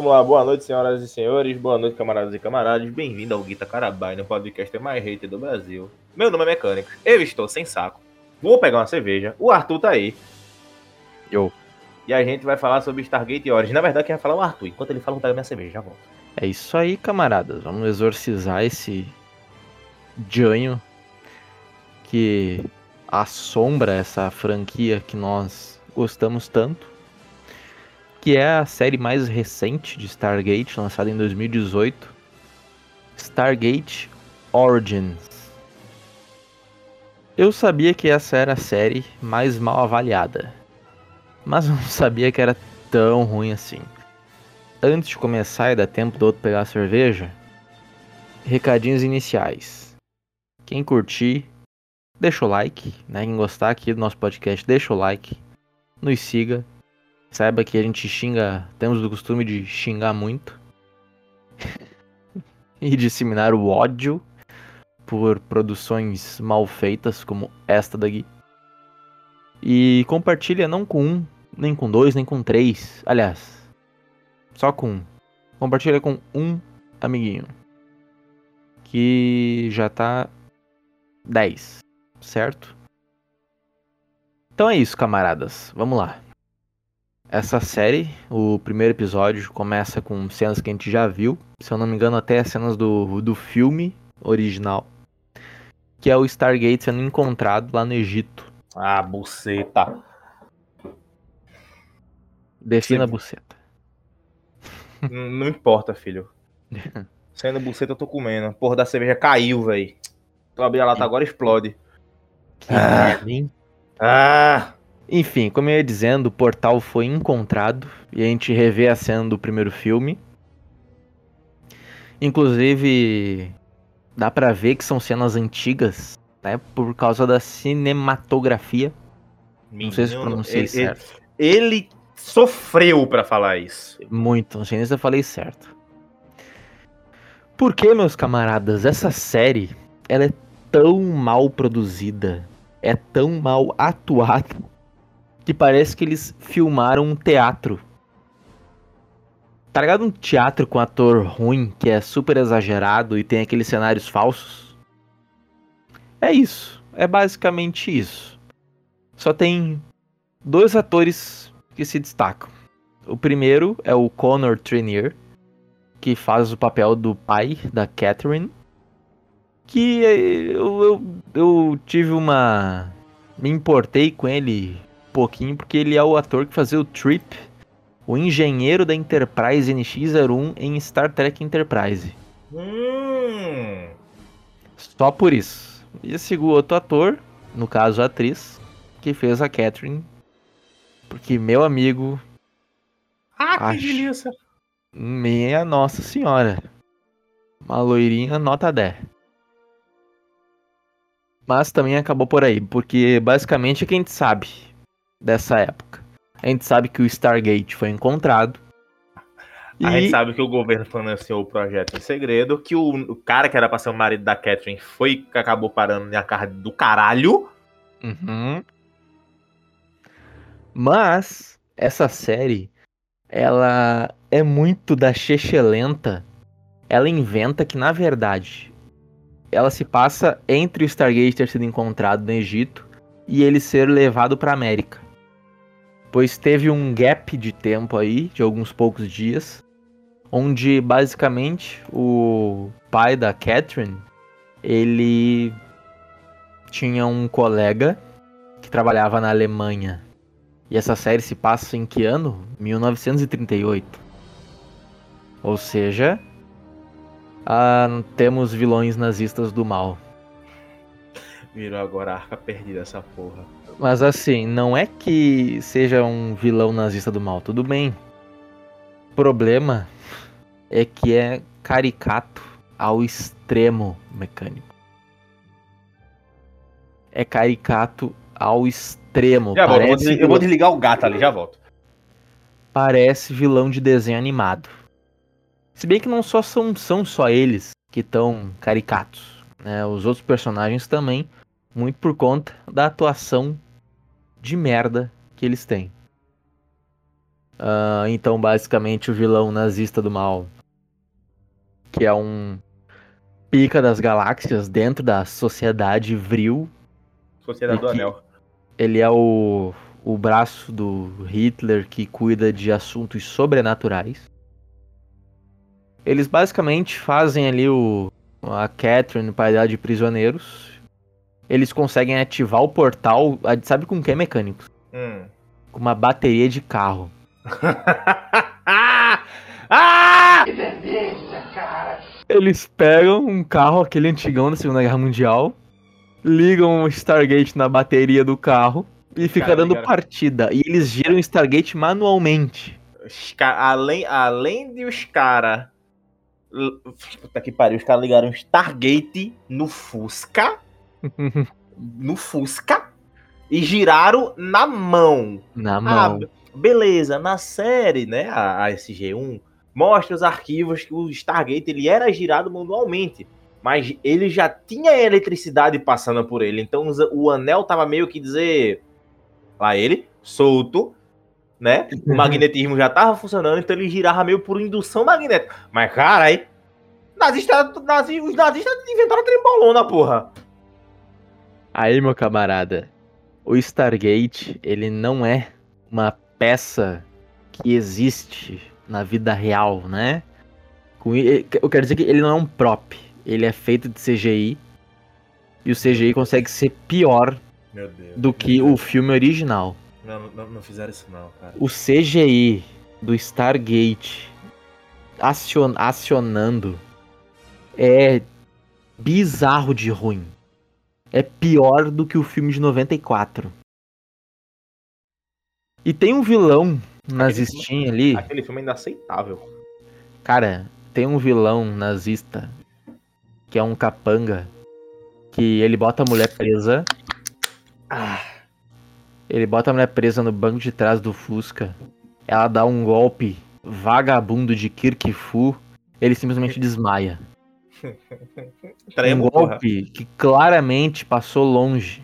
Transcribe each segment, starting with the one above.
Vamos lá, boa noite, senhoras e senhores, boa noite, camaradas e camaradas. Bem-vindo ao Guita Carabai, no podcast mais hater do Brasil. Meu nome é Mecânico, eu estou sem saco. Vou pegar uma cerveja, o Arthur tá aí. Eu. E a gente vai falar sobre Stargate Origins. Na verdade, quem vai falar é o Arthur. Enquanto ele fala, eu vou pegar minha cerveja, já volto. É isso aí, camaradas. Vamos exorcizar esse Janho que assombra essa franquia que nós gostamos tanto, que é a série mais recente de Stargate, lançada em 2018, Stargate Origins. Eu sabia que essa era a série mais mal avaliada, mas não sabia que era tão ruim assim. Antes de começar e dar tempo do outro pegar a cerveja, recadinhos iniciais. Quem curtir, deixa o like, né? Quem gostar aqui do nosso podcast, deixa o like, nos siga. Saiba que a gente xinga, temos o costume de xingar muito e disseminar o ódio por produções mal feitas como esta daqui. E compartilha não com um, nem com dois, nem com três. Aliás, só com um. Compartilha com um amiguinho. Que já tá 10, certo? Então é isso, camaradas. Vamos lá. Essa série, o primeiro episódio, começa com cenas que a gente já viu. Se eu não me engano, até cenas do, do filme original. Que é o Stargate sendo encontrado lá no Egito. Ah, buceta. Defina Sim. buceta. N- Não importa, filho. Sendo buceta, eu tô comendo. Porra da cerveja caiu, véi. Tô abrindo a lata agora explode. Que Ah. merda, hein? Ah! Enfim, como eu ia dizendo, o portal foi encontrado e a gente revê a cena do primeiro filme. Inclusive, dá pra ver que são cenas antigas, né? Por causa da cinematografia. Não sei se Menino, pronunciei ele, certo. Ele, sofreu pra falar isso. Muito, não sei nem se eu falei certo. Por que, meus camaradas, essa série ela é tão mal produzida, é tão mal atuada, que parece que eles filmaram um teatro. Tá ligado um teatro com ator ruim, que é super exagerado e tem aqueles cenários falsos? É isso, é basicamente isso. Só tem dois atores que se destacam. O primeiro é o Connor Trenier, que faz o papel do pai da Catherine. Que eu, eu, eu tive uma. Me importei com ele pouquinho, porque ele é o ator que fazia o Trip, o engenheiro da Enterprise NX-01 em Star Trek Enterprise. Hum. Só por isso. E esse outro ator, no caso a atriz, que fez a Catherine. Porque, meu amigo, Ah, que delícia. Minha Nossa Senhora. Uma loirinha nota 10. Mas também acabou por aí, porque basicamente o que a gente sabe dessa época? A gente sabe que o Stargate foi encontrado. A e gente sabe que o governo financiou o projeto em segredo, que o, o cara que era pra ser o marido da Catherine foi que acabou parando na cara do caralho. Uhum. Mas essa série, ela é muito da lenta. Ela inventa que na verdade ela se passa entre o Stargate ter sido encontrado no Egito e ele ser levado para América. Pois teve um gap de tempo aí, de alguns poucos dias, onde basicamente o pai da Catherine, ele tinha um colega que trabalhava na Alemanha. E essa série se passa em que ano? 1938. Ou seja, ah, temos vilões nazistas do mal. Virou agora a arca perdida essa porra. Mas assim, não é que seja um vilão nazista do mal, tudo bem. O problema é que é caricato ao extremo mecânico. É caricato ao extremo. Já volto, eu vou, Parece, eu vou desligar o gato ali, já volto. parece vilão de desenho animado. Se bem que não só são, são só eles que estão caricatos. Né? Os outros personagens também, muito por conta da atuação de merda que eles têm. Uh, então, basicamente, o vilão nazista do mal, que é um pica das galáxias dentro da sociedade Vril. Sociedade do Anel. Ele é o, o braço do Hitler que cuida de assuntos sobrenaturais. Eles basicamente fazem ali o a Catherine para dar de prisioneiros. Eles conseguem ativar o portal, sabe com que mecânicos? Hum. Com uma bateria de carro. ah! Que delícia, cara! Eles pegam um carro, aquele antigão da Segunda Guerra Mundial, ligam o Stargate na bateria do carro e fica cara, dando cara. partida. E eles giram o Stargate manualmente. Além, além de os caras. Puta que pariu, os caras ligaram um Stargate no Fusca. No Fusca. E giraram na mão. Na ah, mão. Ah, beleza, na série, né, a, a SG1, mostra os arquivos que o Stargate ele era girado manualmente, mas ele já tinha eletricidade passando por ele, então o anel tava meio que dizer lá ele solto, né? O magnetismo já tava funcionando, então ele girava meio por indução magnética. Mas cara, aí nazista, nazi, os nazistas inventaram a trembolona, porra. Aí, meu camarada, o Stargate, ele não é uma peça que existe na vida real, né? Eu quero dizer que ele não é um prop, ele é feito de CGI e o CGI consegue ser pior do que o filme original. Não, não, não, fizeram isso não, cara. O CGI do Stargate acion, acionando é bizarro de ruim. É pior do que o filme de 94. E tem um vilão nazistinha ali. Aquele filme é inaceitável. Cara, tem um vilão nazista que é um capanga que ele bota a mulher presa. Ah. Ele bota a mulher presa no banco de trás do Fusca. Ela dá um golpe vagabundo de Kirk Fu. Ele simplesmente desmaia. um golpe porra. que claramente passou longe.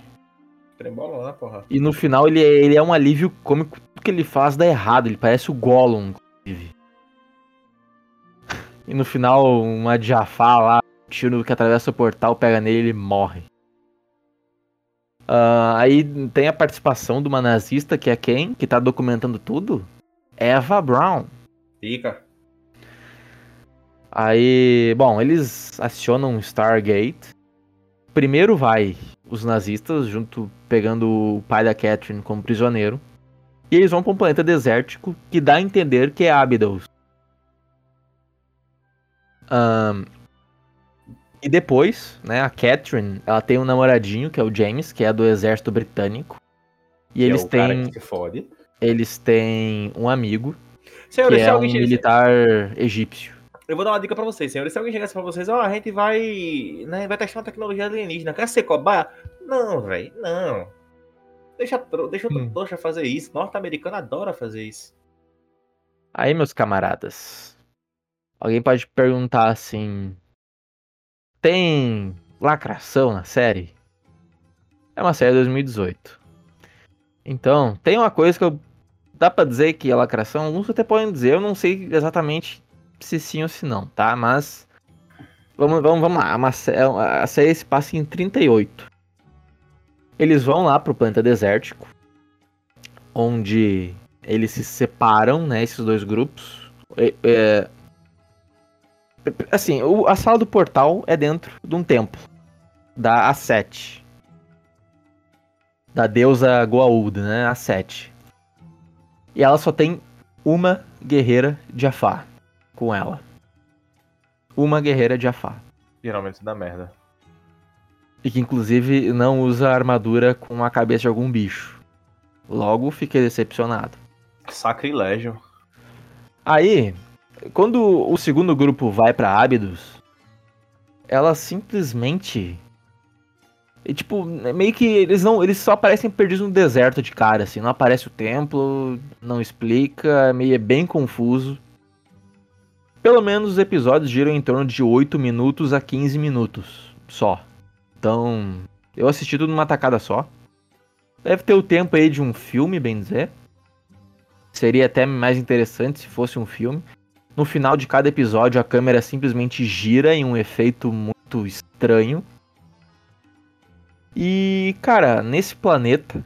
Porra. E no final ele, é, ele é um alívio cômico. Tudo que ele faz dá errado. Ele parece o Gollum, inclusive. E no final, uma Jafar lá, um tiro que atravessa o portal, pega nele e ele morre. Uh, aí tem a participação de uma nazista, que é quem? Que tá documentando tudo? Eva Brown. Fica. Aí, bom, eles acionam Stargate. Primeiro vai os nazistas, junto pegando o pai da Catherine como prisioneiro. E eles vão para um planeta desértico que dá a entender que é Abydos. Um, e depois, né, a Catherine, ela tem um namoradinho, que é o James, que é do exército britânico. E eles é têm. Eles têm um amigo. Senhor, que é um militar egípcio. Eu vou dar uma dica pra vocês, senhores. Se alguém chegasse pra vocês, ó, oh, a gente vai. Né, vai testar uma tecnologia alienígena. Quer ser cobaia? Não, velho, não. Deixa, deixa hum. trouxa fazer isso. Norte-americano adora fazer isso. Aí, meus camaradas. Alguém pode perguntar assim. Tem lacração na série? É uma série de 2018. Então, tem uma coisa que eu. Dá pra dizer que é lacração? Alguns até podem dizer, eu não sei exatamente se sim ou se não, tá? Mas. Vamos, vamos, vamos lá. A, a série se passa em 38. Eles vão lá pro planeta desértico. Onde eles se separam, né? Esses dois grupos. É, é, assim, o, a sala do portal é dentro de um templo. Da A7. Da deusa Goa'uld, né? A7. E ela só tem uma guerreira de Afar com ela. Uma guerreira de Afá. Geralmente dá merda. E que inclusive não usa armadura com a cabeça de algum bicho. Logo fiquei decepcionado. Sacrilégio. Aí, quando o segundo grupo vai para Abydos, ela simplesmente e, tipo, meio que eles não. Eles só aparecem perdidos no deserto de cara, assim. Não aparece o templo, não explica, meio é bem confuso. Pelo menos os episódios giram em torno de 8 minutos a 15 minutos só. Então, eu assisti tudo numa tacada só. Deve ter o tempo aí de um filme, bem dizer. Seria até mais interessante se fosse um filme. No final de cada episódio, a câmera simplesmente gira em um efeito muito estranho. E, cara, nesse planeta,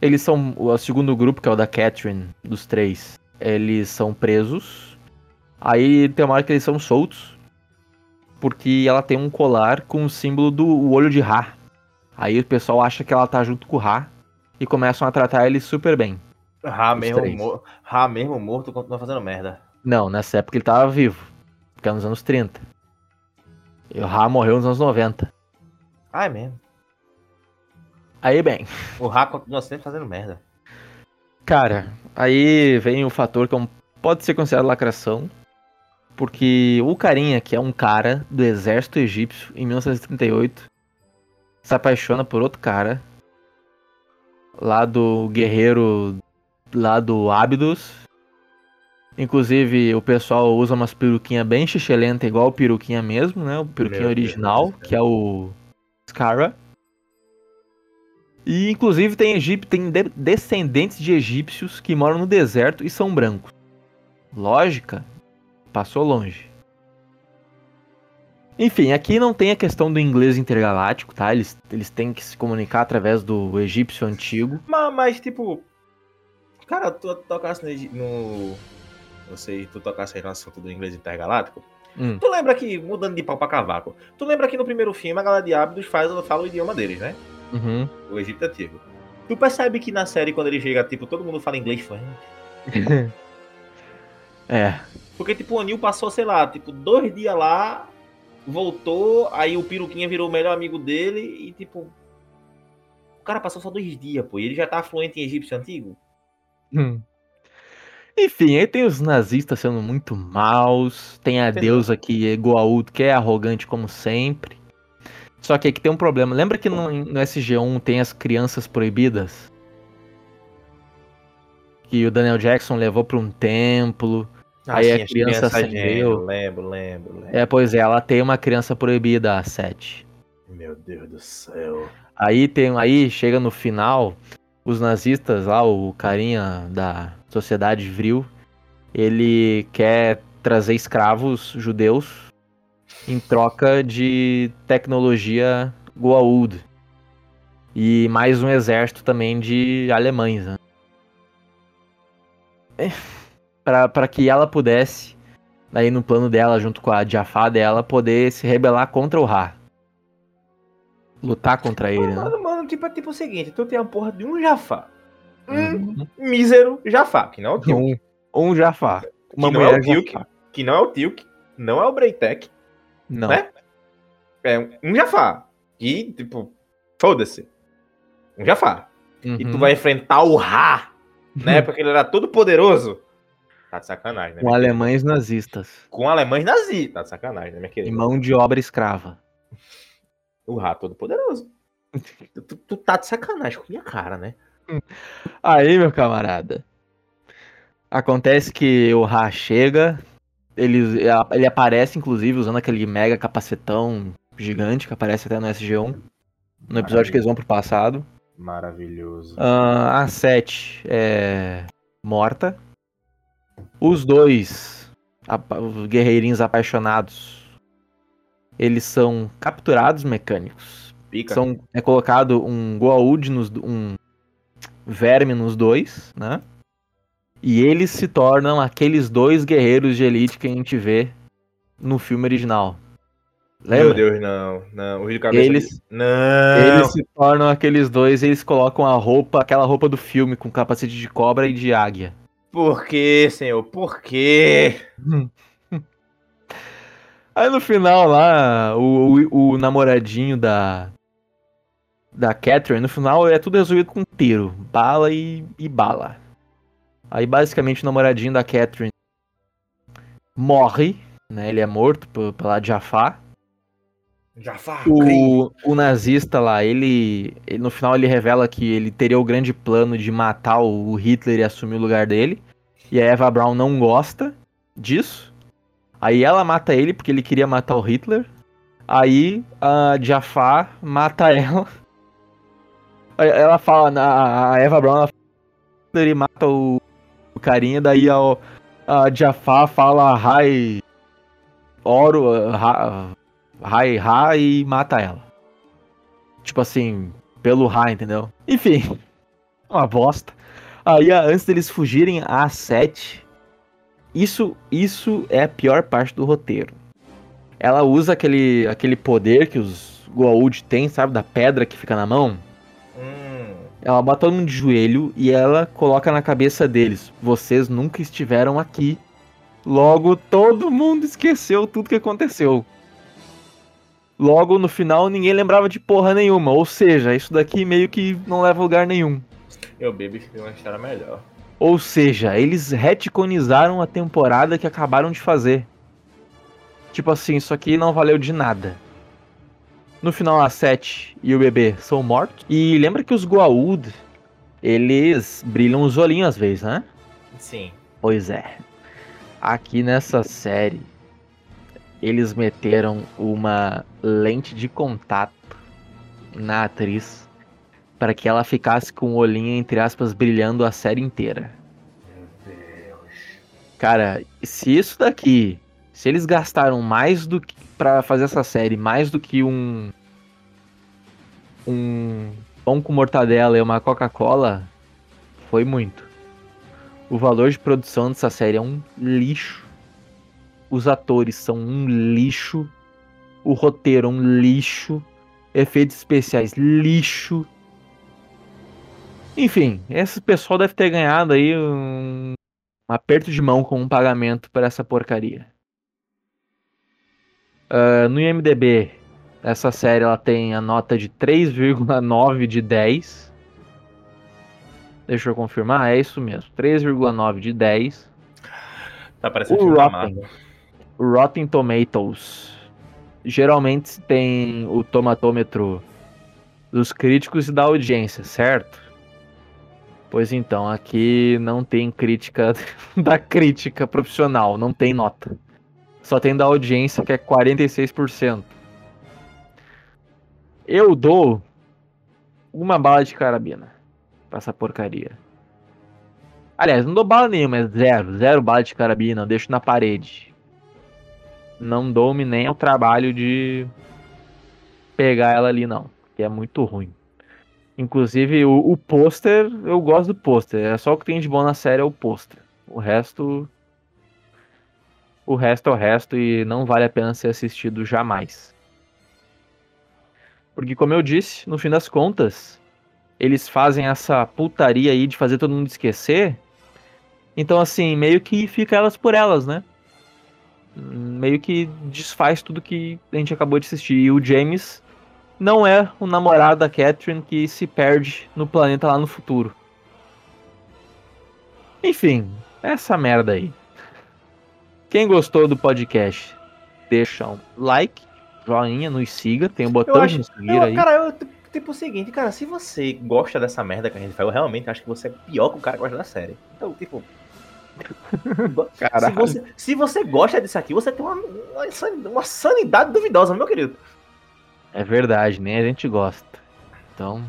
eles são. O segundo grupo, que é o da Catherine, dos três, eles são presos. Aí tem uma hora que eles são soltos. Porque ela tem um colar com o símbolo do olho de Ra. Aí o pessoal acha que ela tá junto com o Ra. E começam a tratar ele super bem. Ra mesmo, mor Ra mesmo morto continua fazendo merda. Não, nessa época ele tava vivo. Porque é nos anos 30. E o Ra morreu nos anos 90. Ah, é mesmo. Aí bem. O Ra continua sempre fazendo merda. Cara, aí vem o fator que é pode ser considerado lacração. Porque o carinha, que é um cara do exército egípcio em 1938, se apaixona por outro cara lá do guerreiro lá do Abydos. Inclusive, o pessoal usa umas peruquinhas bem xixelenta, igual o peruquinha mesmo, né? O peruquinha Meu original, Deus, que é o Scara. E inclusive tem egípcio, tem de descendentes de egípcios que moram no deserto e são brancos. Lógica, passou longe. Enfim, aqui não tem a questão do inglês intergaláctico, tá? Eles, eles têm que se comunicar através do egípcio antigo. Mas, mas tipo. Cara, tu tocasse no. Não sei, tu tocasse aí no assunto do inglês intergaláctico. Hum. Tu lembra que, mudando de pau pra cavaco, tu lembra que no primeiro filme a galera de Abdos faz, fala o idioma deles, né? Uhum. O Egito Antigo. Tu percebe que na série, quando ele chega, tipo, todo mundo fala inglês fluente? é. Porque, tipo, o Anil passou, sei lá, tipo, dois dias lá, voltou, aí o Piruquinha virou o melhor amigo dele e, tipo. O cara passou só dois dias, pô, e ele já tá fluente em egípcio antigo. Hum. Enfim, aí tem os nazistas sendo muito maus, tem a Entendeu? deusa que é Goa'uld, que é arrogante como sempre. Só que aqui tem um problema. Lembra que no, no SG1 tem as crianças proibidas? Que o Daniel Jackson levou para um templo. Ah, aí sim, a criança acendeu. Lembro, lembro, lembro. É, pois é, ela tem uma criança proibida, a 7. Meu Deus do céu. Aí tem, aí chega no final, os nazistas lá, o carinha da sociedade vril, ele quer trazer escravos judeus em troca de tecnologia Goa'uld. E mais um exército também de alemães, né? É, para que ela pudesse, aí no plano dela, junto com a Jafar dela, poder se rebelar contra o Ra. Lutar contra ele, mano, né? Mano, tipo, é tipo o seguinte, tu tem a porra de um Jafar. Um uhum. mísero Jafar, que não é o Tilk. Um, um Jafar. Uma que não é o Tilk, que não é o Tilk, não é o não. Né? É um Jafar. E, tipo, foda-se. Um Jafar. Uhum. E tu uhum. vai enfrentar o Ra, né? Porque ele era todo poderoso. Tá de sacanagem, né? Com alemães querida? nazistas. Com alemães nazistas. Tá de sacanagem, né, minha querida? E mão de obra escrava. O Ra todo poderoso. tu, tu, tá de sacanagem com minha cara, né? Aí, meu camarada. Acontece que o Ra chega, ele, ele aparece, inclusive, usando aquele mega capacetão gigante que aparece até no SG1. No episódio que eles vão pro passado. Maravilhoso. Uh, a 7 é morta. Os dois, os guerreirinhos apaixonados, eles são capturados mecânicos. Pica. São, é colocado um Goa'uld, nos, um verme nos dois, né? E eles se tornam aqueles dois guerreiros de elite que a gente vê no filme original. Lembra? Meu Deus, não. Não, o Rio Cabeça. Eles, não. eles se tornam aqueles dois eles colocam a roupa, aquela roupa do filme com capacete de cobra e de águia. Por quê, senhor? Por quê? Aí no final lá, o, o, o, namoradinho da. Da Catherine, no final é tudo resolvido com tiro. Bala e, e bala. Aí basicamente o namoradinho da Catherine morre, né? Ele é morto pela Jafar. Jafar. O, o nazista lá, ele, ele, no final ele revela que ele teria o grande plano de matar o Hitler e assumir o lugar dele. E a Eva Brown não gosta disso. Aí ela mata ele porque ele queria matar o Hitler. Aí a Jafar mata ela. Ela fala, a Eva Brown ela fala, e mata o o carinha, daí a, a Jafar fala Rai. Oro, Rai, Rai e mata ela. Tipo assim, pelo Rai, entendeu? Enfim, uma bosta. Aí, antes deles fugirem, a 7. Isso, isso é a pior parte do roteiro. Ela usa aquele, aquele poder que os Goa'uld têm, sabe? Da pedra que fica na mão. Hum. Ela bota todo mundo de joelho e ela coloca na cabeça deles: Vocês nunca estiveram aqui. Logo, todo mundo esqueceu tudo que aconteceu. Logo, no final, ninguém lembrava de porra nenhuma. Ou seja, isso daqui meio que não leva a lugar nenhum. Eu, Baby, tem uma história melhor. Ou seja, eles retconizaram a temporada que acabaram de fazer. Tipo assim, isso aqui não valeu de nada. No final, a Sete e o bebê são mortos. E lembra que os Goa'uld, eles brilham os olhinhos às vezes, né? Sim. Pois é. Aqui nessa série, eles meteram uma lente de contato na atriz para que ela ficasse com o olhinho, entre aspas, brilhando a série inteira. Meu Deus. Cara, se isso daqui. Se eles gastaram mais do que. para fazer essa série, mais do que um. Um pão com mortadela e uma Coca-Cola, foi muito. O valor de produção dessa série é um lixo. Os atores são um lixo. O roteiro é um lixo. Efeitos especiais, lixo enfim, esse pessoal deve ter ganhado aí um, aperto de mão com um pagamento para essa porcaria. Uh, no IMDB, essa série ela tem a nota de 3,9 de 10. Deixa eu confirmar, é isso mesmo, 3,9 de 10. Tá parecendo o Rotten, Rotten Tomatoes geralmente tem o tomatômetro dos críticos e da audiência, certo? Pois então, aqui não tem crítica da crítica profissional, não tem nota. Só tem da audiência que é 46%. Eu dou uma bala de carabina pra essa porcaria. Aliás, não dou bala nenhuma, é zero. Zero bala de carabina, eu deixo na parede. Não dou-me nem ao trabalho de pegar ela ali, não. Que é muito ruim. Inclusive, o, o pôster, eu gosto do pôster. É só o que tem de bom na série é o pôster. O resto. O resto é o resto e não vale a pena ser assistido jamais. Porque, como eu disse, no fim das contas, eles fazem essa putaria aí de fazer todo mundo esquecer. Então, assim, meio que fica elas por elas, né? Meio que desfaz tudo que a gente acabou de assistir. E o James não é o namorado da Catherine que se perde no planeta lá no futuro. Enfim, essa merda aí. Quem gostou do podcast, deixa um like, joinha, nos siga, tem um botão acho, de seguir eu, aí. Cara, eu, tipo o seguinte, cara, se você gosta dessa merda que a gente faz, eu realmente acho que você é pior que o cara que gosta da série. Então, tipo, se, você, se você gosta disso aqui, você tem uma, uma sanidade duvidosa, meu querido. É verdade, nem a gente gosta. Então.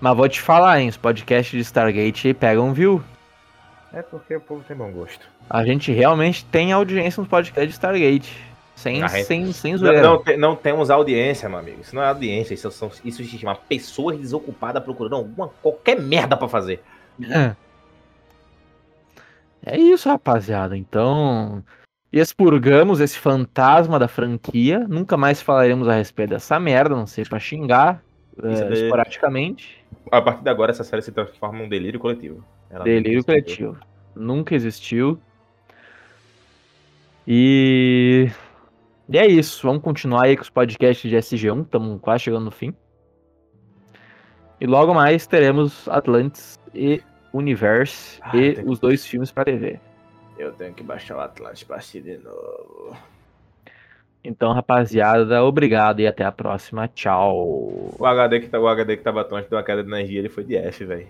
Mas vou te falar, hein? Os podcasts de Stargate pegam view. É porque o povo tem bom gosto. A gente realmente tem audiência nos podcasts de Stargate. Sem, gente... sem, sem zoeira. Não, não, não, temos audiência, meu amigo. Isso não é audiência. Isso, são, isso se chama pessoas desocupadas procurando alguma, qualquer merda para fazer. É. é isso, rapaziada. Então, expurgamos esse fantasma da franquia. Nunca mais falaremos a respeito dessa merda, não sei pra xingar uh, esporadicamente. A partir de agora, essa série se transforma num delírio coletivo. Ela delírio coletivo. Nunca existiu. E... e é isso. Vamos continuar aí com os podcasts de SG1. Estamos quase chegando no fim. E logo mais teremos Atlantis e Universe ah, e os dois filmes para TV. Eu tenho que baixar o Atlas pra assistir de novo. Então, rapaziada, obrigado e até a próxima. Tchau. O HD que, tá, o HD que tava tão de uma queda de energia, ele foi de F, velho.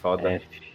Foda. F.